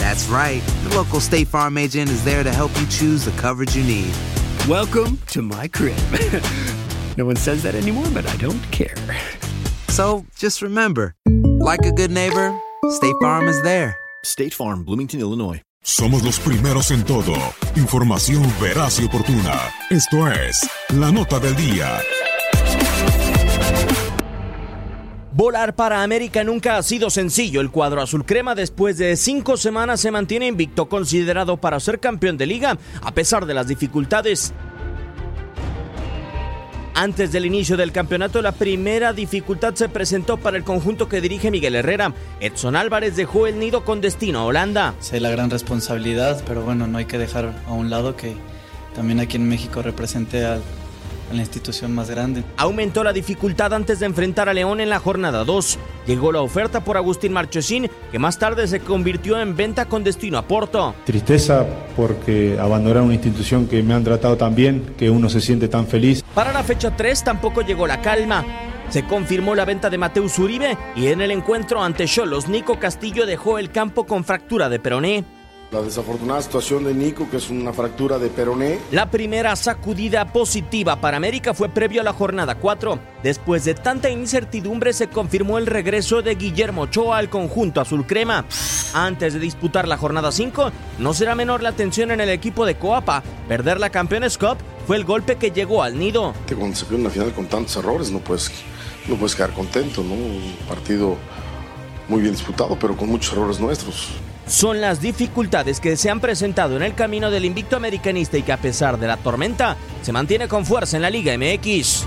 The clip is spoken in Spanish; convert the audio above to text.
That's right. The local State Farm agent is there to help you choose the coverage you need. Welcome to my crib. no one says that anymore, but I don't care. So just remember, like a good neighbor, State Farm is there. State Farm, Bloomington, Illinois. Somos los primeros en todo. Información veraz y oportuna. Esto es La Nota del Día. Volar para América nunca ha sido sencillo. El cuadro azul crema después de cinco semanas se mantiene invicto, considerado para ser campeón de liga, a pesar de las dificultades. Antes del inicio del campeonato, la primera dificultad se presentó para el conjunto que dirige Miguel Herrera. Edson Álvarez dejó el nido con destino a Holanda. Sé la gran responsabilidad, pero bueno, no hay que dejar a un lado que también aquí en México represente al a la institución más grande. Aumentó la dificultad antes de enfrentar a León en la jornada 2. Llegó la oferta por Agustín Marchesín, que más tarde se convirtió en venta con destino a Porto. Tristeza porque abandonar una institución que me han tratado tan bien, que uno se siente tan feliz. Para la fecha 3 tampoco llegó la calma. Se confirmó la venta de Mateus Uribe y en el encuentro ante Cholos, Nico Castillo dejó el campo con fractura de peroné. La desafortunada situación de Nico, que es una fractura de peroné. La primera sacudida positiva para América fue previo a la jornada 4. Después de tanta incertidumbre se confirmó el regreso de Guillermo Ochoa al conjunto azul crema. Antes de disputar la jornada 5, no será menor la tensión en el equipo de Coapa. Perder la Campeones Cup fue el golpe que llegó al nido. Cuando se pierde una final con tantos errores no puedes, no puedes quedar contento, ¿no? Un partido muy bien disputado, pero con muchos errores nuestros son las dificultades que se han presentado en el camino del invicto americanista y que a pesar de la tormenta se mantiene con fuerza en la Liga MX.